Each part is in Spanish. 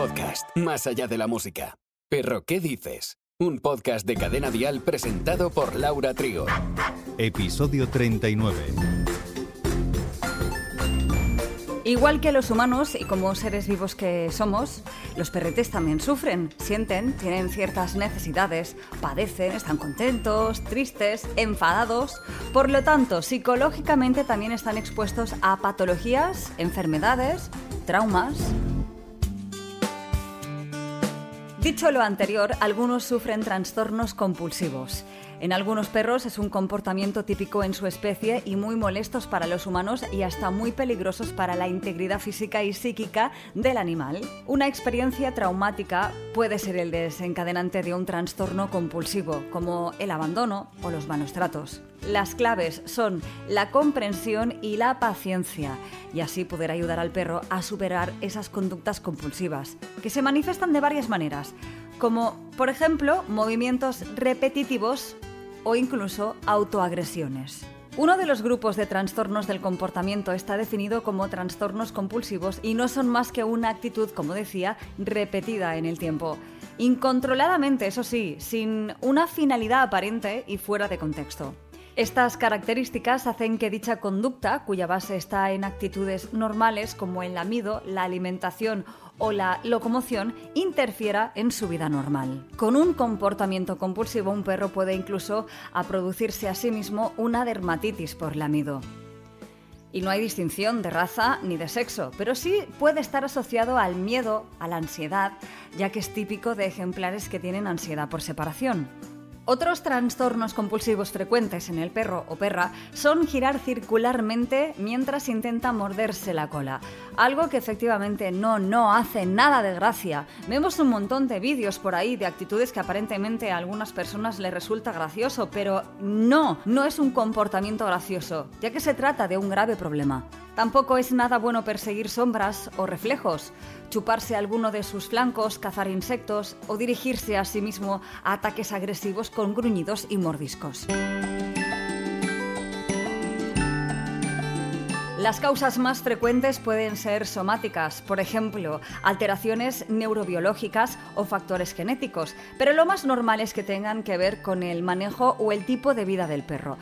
podcast más allá de la música. Perro, ¿qué dices? Un podcast de cadena dial presentado por Laura Trigo. Episodio 39. Igual que los humanos y como seres vivos que somos, los perretes también sufren, sienten, tienen ciertas necesidades, padecen, están contentos, tristes, enfadados. Por lo tanto, psicológicamente también están expuestos a patologías, enfermedades, traumas. Dicho lo anterior, algunos sufren trastornos compulsivos. En algunos perros es un comportamiento típico en su especie y muy molestos para los humanos y hasta muy peligrosos para la integridad física y psíquica del animal. Una experiencia traumática puede ser el desencadenante de un trastorno compulsivo, como el abandono o los malos tratos. Las claves son la comprensión y la paciencia, y así poder ayudar al perro a superar esas conductas compulsivas, que se manifiestan de varias maneras, como por ejemplo movimientos repetitivos o incluso autoagresiones. Uno de los grupos de trastornos del comportamiento está definido como trastornos compulsivos y no son más que una actitud, como decía, repetida en el tiempo. Incontroladamente, eso sí, sin una finalidad aparente y fuera de contexto. Estas características hacen que dicha conducta, cuya base está en actitudes normales como el lamido, la alimentación o la locomoción, interfiera en su vida normal. Con un comportamiento compulsivo, un perro puede incluso a producirse a sí mismo una dermatitis por lamido. Y no hay distinción de raza ni de sexo, pero sí puede estar asociado al miedo, a la ansiedad, ya que es típico de ejemplares que tienen ansiedad por separación. Otros trastornos compulsivos frecuentes en el perro o perra son girar circularmente mientras intenta morderse la cola. Algo que efectivamente no, no hace nada de gracia. Vemos un montón de vídeos por ahí de actitudes que aparentemente a algunas personas les resulta gracioso, pero no, no es un comportamiento gracioso, ya que se trata de un grave problema. Tampoco es nada bueno perseguir sombras o reflejos, chuparse alguno de sus flancos, cazar insectos o dirigirse a sí mismo a ataques agresivos con gruñidos y mordiscos. Las causas más frecuentes pueden ser somáticas, por ejemplo, alteraciones neurobiológicas o factores genéticos, pero lo más normal es que tengan que ver con el manejo o el tipo de vida del perro.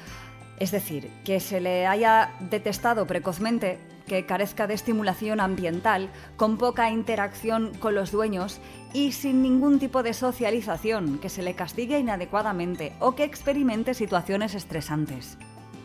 Es decir, que se le haya detestado precozmente, que carezca de estimulación ambiental, con poca interacción con los dueños y sin ningún tipo de socialización, que se le castigue inadecuadamente o que experimente situaciones estresantes.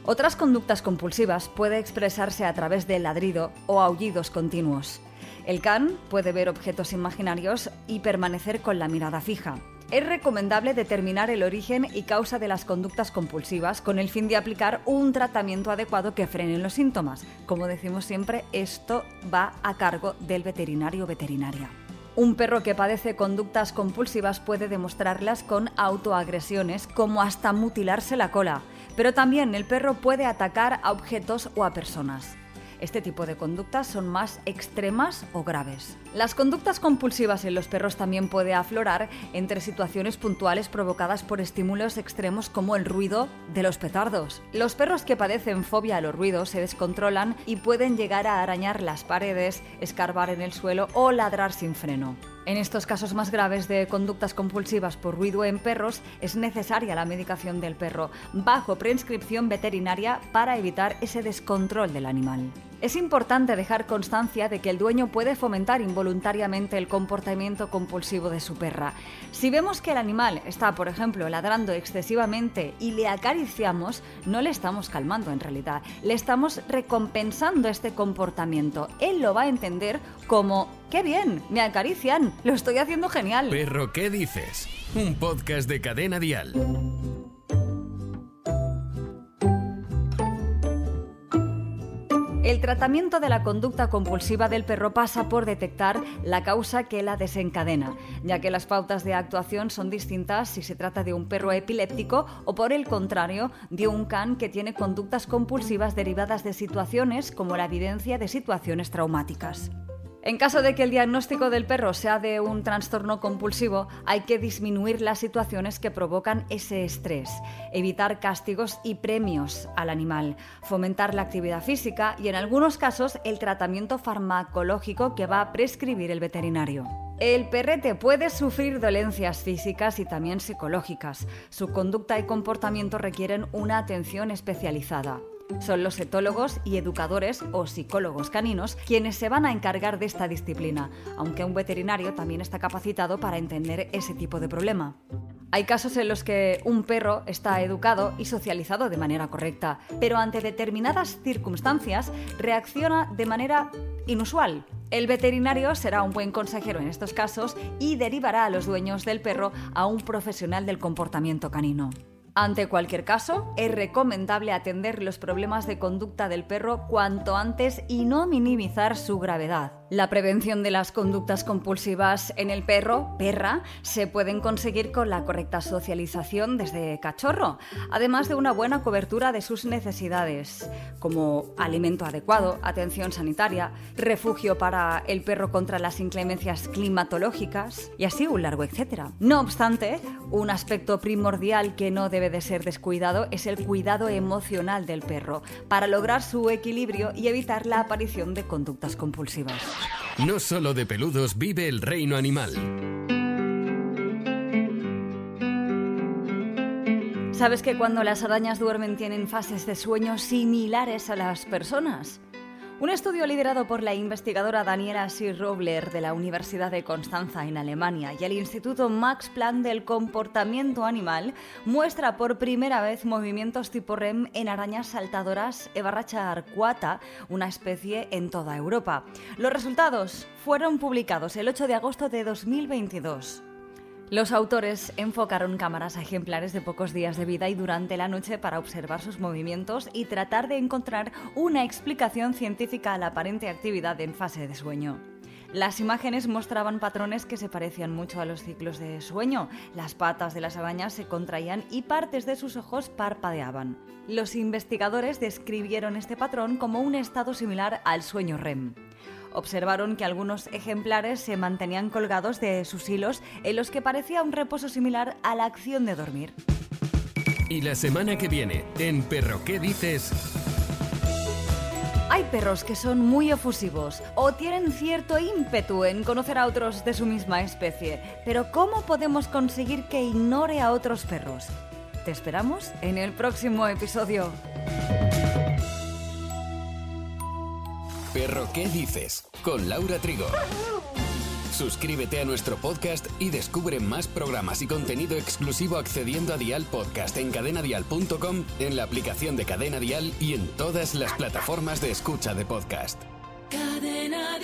Otras conductas compulsivas puede expresarse a través del ladrido o aullidos continuos. El can puede ver objetos imaginarios y permanecer con la mirada fija es recomendable determinar el origen y causa de las conductas compulsivas con el fin de aplicar un tratamiento adecuado que frene los síntomas. Como decimos siempre, esto va a cargo del veterinario o veterinaria. Un perro que padece conductas compulsivas puede demostrarlas con autoagresiones, como hasta mutilarse la cola, pero también el perro puede atacar a objetos o a personas. Este tipo de conductas son más extremas o graves. Las conductas compulsivas en los perros también puede aflorar entre situaciones puntuales provocadas por estímulos extremos como el ruido de los petardos. Los perros que padecen fobia a los ruidos se descontrolan y pueden llegar a arañar las paredes, escarbar en el suelo o ladrar sin freno. En estos casos más graves de conductas compulsivas por ruido en perros es necesaria la medicación del perro bajo prescripción veterinaria para evitar ese descontrol del animal. Es importante dejar constancia de que el dueño puede fomentar involuntariamente el comportamiento compulsivo de su perra. Si vemos que el animal está, por ejemplo, ladrando excesivamente y le acariciamos, no le estamos calmando en realidad, le estamos recompensando este comportamiento. Él lo va a entender como, ¡qué bien! Me acarician, lo estoy haciendo genial. Perro, ¿qué dices? Un podcast de cadena dial. El tratamiento de la conducta compulsiva del perro pasa por detectar la causa que la desencadena, ya que las pautas de actuación son distintas si se trata de un perro epiléptico o por el contrario de un can que tiene conductas compulsivas derivadas de situaciones como la evidencia de situaciones traumáticas. En caso de que el diagnóstico del perro sea de un trastorno compulsivo, hay que disminuir las situaciones que provocan ese estrés, evitar castigos y premios al animal, fomentar la actividad física y en algunos casos el tratamiento farmacológico que va a prescribir el veterinario. El perrete puede sufrir dolencias físicas y también psicológicas. Su conducta y comportamiento requieren una atención especializada. Son los etólogos y educadores o psicólogos caninos quienes se van a encargar de esta disciplina, aunque un veterinario también está capacitado para entender ese tipo de problema. Hay casos en los que un perro está educado y socializado de manera correcta, pero ante determinadas circunstancias reacciona de manera inusual. El veterinario será un buen consejero en estos casos y derivará a los dueños del perro a un profesional del comportamiento canino. Ante cualquier caso, es recomendable atender los problemas de conducta del perro cuanto antes y no minimizar su gravedad. La prevención de las conductas compulsivas en el perro, perra, se pueden conseguir con la correcta socialización desde cachorro, además de una buena cobertura de sus necesidades, como alimento adecuado, atención sanitaria, refugio para el perro contra las inclemencias climatológicas y así un largo etcétera. No obstante, un aspecto primordial que no debe de ser descuidado es el cuidado emocional del perro para lograr su equilibrio y evitar la aparición de conductas compulsivas. No solo de peludos vive el reino animal. ¿Sabes que cuando las arañas duermen tienen fases de sueño similares a las personas? Un estudio liderado por la investigadora Daniela Robler de la Universidad de Constanza en Alemania y el Instituto Max Planck del Comportamiento Animal muestra por primera vez movimientos tipo REM en arañas saltadoras Evarracha arcuata, una especie en toda Europa. Los resultados fueron publicados el 8 de agosto de 2022. Los autores enfocaron cámaras a ejemplares de pocos días de vida y durante la noche para observar sus movimientos y tratar de encontrar una explicación científica a la aparente actividad en fase de sueño. Las imágenes mostraban patrones que se parecían mucho a los ciclos de sueño. Las patas de las arañas se contraían y partes de sus ojos parpadeaban. Los investigadores describieron este patrón como un estado similar al sueño REM observaron que algunos ejemplares se mantenían colgados de sus hilos en los que parecía un reposo similar a la acción de dormir. Y la semana que viene, en Perro ¿Qué dices? Hay perros que son muy efusivos o tienen cierto ímpetu en conocer a otros de su misma especie, pero ¿cómo podemos conseguir que ignore a otros perros? Te esperamos en el próximo episodio. Perro, ¿qué dices? Con Laura Trigo. Suscríbete a nuestro podcast y descubre más programas y contenido exclusivo accediendo a Dial Podcast en cadenadial.com, en la aplicación de Cadena Dial y en todas las plataformas de escucha de podcast. Cadena